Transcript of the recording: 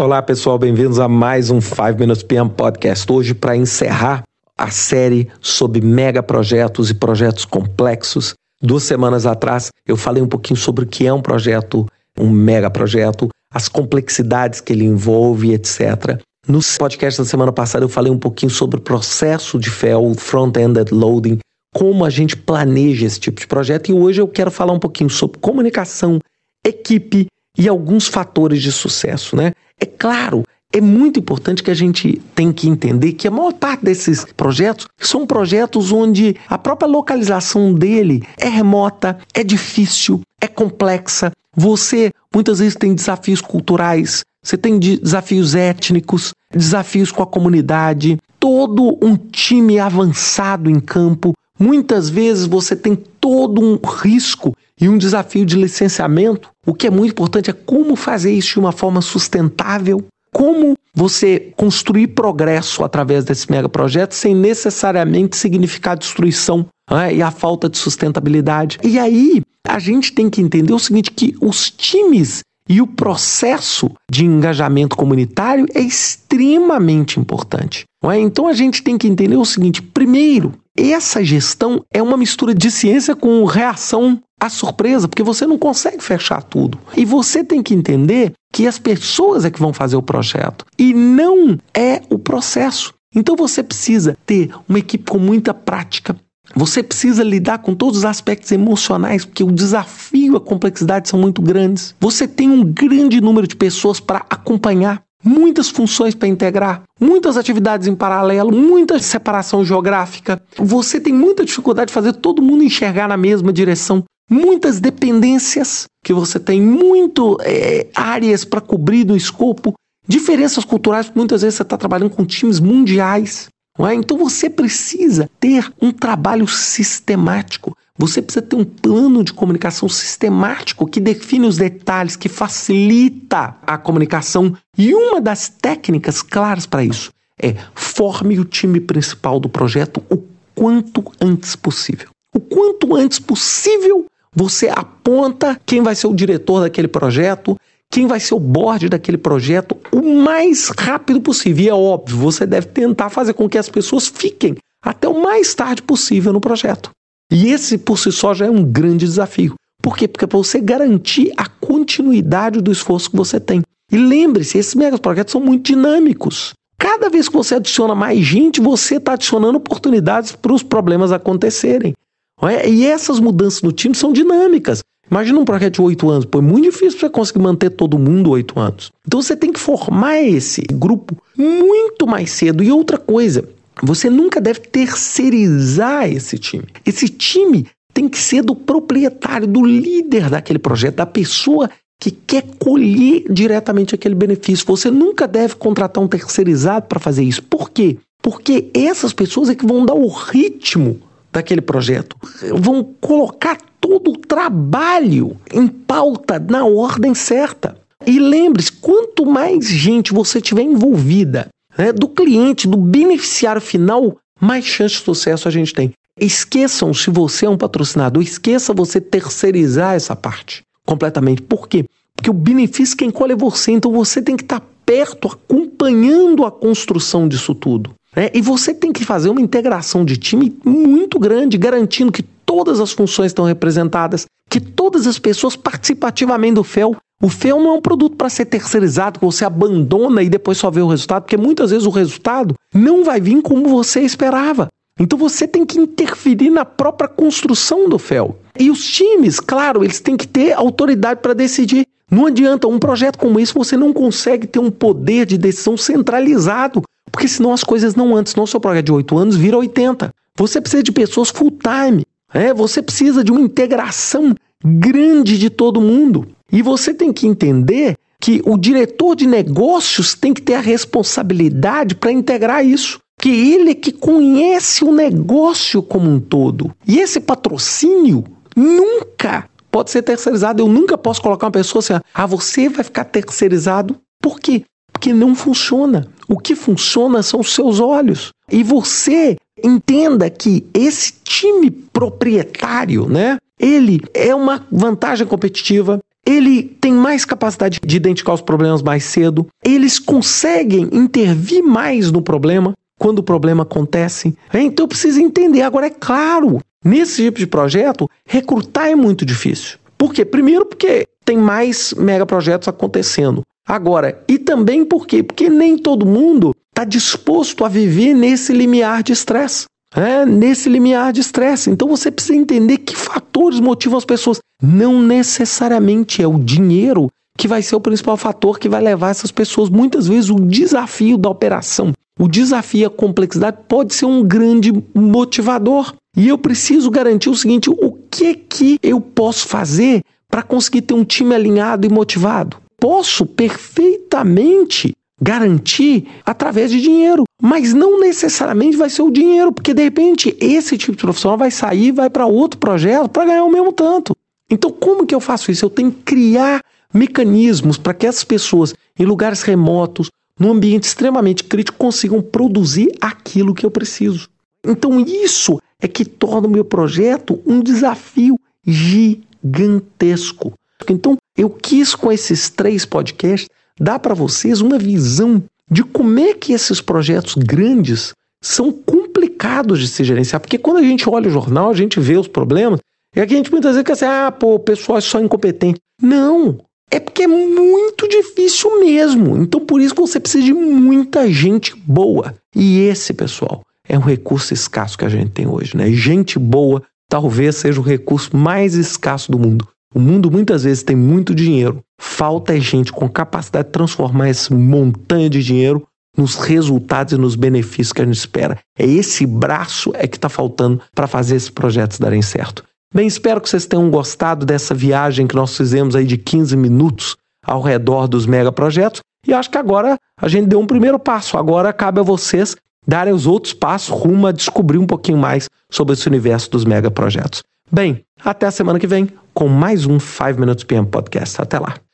Olá pessoal, bem-vindos a mais um 5 Minutes PM Podcast. Hoje, para encerrar a série sobre mega projetos e projetos complexos. Duas semanas atrás eu falei um pouquinho sobre o que é um projeto, um mega projeto, as complexidades que ele envolve, etc. No podcast da semana passada eu falei um pouquinho sobre o processo de o front-ended loading, como a gente planeja esse tipo de projeto. E hoje eu quero falar um pouquinho sobre comunicação, equipe e alguns fatores de sucesso, né? É claro, é muito importante que a gente tem que entender que a maior parte desses projetos são projetos onde a própria localização dele é remota, é difícil, é complexa. Você muitas vezes tem desafios culturais, você tem desafios étnicos, desafios com a comunidade, todo um time avançado em campo. Muitas vezes você tem todo um risco e um desafio de licenciamento. O que é muito importante é como fazer isso de uma forma sustentável, como você construir progresso através desse megaprojeto sem necessariamente significar destruição né, e a falta de sustentabilidade. E aí a gente tem que entender o seguinte: que os times e o processo de engajamento comunitário é extremamente importante. É? Então a gente tem que entender o seguinte: primeiro, essa gestão é uma mistura de ciência com reação à surpresa, porque você não consegue fechar tudo. E você tem que entender que as pessoas é que vão fazer o projeto e não é o processo. Então você precisa ter uma equipe com muita prática. Você precisa lidar com todos os aspectos emocionais, porque o desafio e a complexidade são muito grandes. Você tem um grande número de pessoas para acompanhar muitas funções para integrar, muitas atividades em paralelo, muita separação geográfica. Você tem muita dificuldade de fazer todo mundo enxergar na mesma direção. Muitas dependências que você tem, muito é, áreas para cobrir no escopo, diferenças culturais, porque muitas vezes você está trabalhando com times mundiais. É? Então você precisa ter um trabalho sistemático. Você precisa ter um plano de comunicação sistemático que define os detalhes, que facilita a comunicação. E uma das técnicas claras para isso é forme o time principal do projeto o quanto antes possível. O quanto antes possível você aponta quem vai ser o diretor daquele projeto, quem vai ser o board daquele projeto o mais rápido possível. E é óbvio, você deve tentar fazer com que as pessoas fiquem até o mais tarde possível no projeto. E esse por si só já é um grande desafio. Por quê? Porque é para você garantir a continuidade do esforço que você tem. E lembre-se, esses megaprojetos são muito dinâmicos. Cada vez que você adiciona mais gente, você está adicionando oportunidades para os problemas acontecerem. É? E essas mudanças no time são dinâmicas. Imagina um projeto de oito anos, pô, é muito difícil você conseguir manter todo mundo oito anos. Então você tem que formar esse grupo muito mais cedo. E outra coisa, você nunca deve terceirizar esse time. Esse time tem que ser do proprietário, do líder daquele projeto, da pessoa que quer colher diretamente aquele benefício. Você nunca deve contratar um terceirizado para fazer isso. Por quê? Porque essas pessoas é que vão dar o ritmo daquele projeto, vão colocar todo o trabalho em pauta na ordem certa. E lembre-se, quanto mais gente você tiver envolvida né, do cliente, do beneficiário final, mais chance de sucesso a gente tem. Esqueçam se você é um patrocinador, esqueça você terceirizar essa parte completamente. Por quê? Porque o benefício quem colhe é você, então você tem que estar perto, acompanhando a construção disso tudo. Né? E você tem que fazer uma integração de time muito grande, garantindo que todas as funções estão representadas, que todas as pessoas participam ativamente do FEL, o FEL não é um produto para ser terceirizado, que você abandona e depois só vê o resultado, porque muitas vezes o resultado não vai vir como você esperava. Então você tem que interferir na própria construção do FEL. E os times, claro, eles têm que ter autoridade para decidir. Não adianta, um projeto como esse você não consegue ter um poder de decisão centralizado, porque senão as coisas não andam. Senão seu projeto de 8 anos vira 80. Você precisa de pessoas full time. É, você precisa de uma integração grande de todo mundo. E você tem que entender que o diretor de negócios tem que ter a responsabilidade para integrar isso. Que ele é que conhece o negócio como um todo. E esse patrocínio nunca pode ser terceirizado. Eu nunca posso colocar uma pessoa assim, ah, você vai ficar terceirizado. Por quê? Porque não funciona. O que funciona são os seus olhos. E você entenda que esse time proprietário, né? Ele é uma vantagem competitiva, ele tem mais capacidade de identificar os problemas mais cedo, eles conseguem intervir mais no problema quando o problema acontece. Então precisa entender. Agora, é claro, nesse tipo de projeto, recrutar é muito difícil. Por quê? Primeiro, porque tem mais megaprojetos acontecendo. Agora, e também por quê? Porque nem todo mundo está disposto a viver nesse limiar de estresse. É, nesse limiar de estresse. Então você precisa entender que fatores motivam as pessoas. Não necessariamente é o dinheiro que vai ser o principal fator que vai levar essas pessoas. Muitas vezes o desafio da operação, o desafio, a complexidade pode ser um grande motivador. E eu preciso garantir o seguinte: o que que eu posso fazer para conseguir ter um time alinhado e motivado? posso perfeitamente garantir através de dinheiro. Mas não necessariamente vai ser o dinheiro, porque de repente esse tipo de profissional vai sair e vai para outro projeto para ganhar o mesmo tanto. Então, como que eu faço isso? Eu tenho que criar mecanismos para que essas pessoas em lugares remotos, num ambiente extremamente crítico, consigam produzir aquilo que eu preciso. Então, isso é que torna o meu projeto um desafio gigantesco. Então, eu quis com esses três podcasts dar para vocês uma visão de como é que esses projetos grandes são complicados de se gerenciar. Porque quando a gente olha o jornal, a gente vê os problemas, e aqui a gente muitas vezes quer dizer, ah, pô, o pessoal é só incompetente. Não, é porque é muito difícil mesmo. Então por isso que você precisa de muita gente boa. E esse, pessoal, é um recurso escasso que a gente tem hoje, né? Gente boa talvez seja o recurso mais escasso do mundo. O mundo muitas vezes tem muito dinheiro, falta é gente com capacidade de transformar esse montanha de dinheiro nos resultados e nos benefícios que a gente espera. É esse braço é que está faltando para fazer esses projetos darem certo. Bem, espero que vocês tenham gostado dessa viagem que nós fizemos aí de 15 minutos ao redor dos megaprojetos. E acho que agora a gente deu um primeiro passo. Agora cabe a vocês darem os outros passos rumo a descobrir um pouquinho mais sobre esse universo dos megaprojetos. Bem, até a semana que vem com mais um 5 Minutes PM Podcast. Até lá.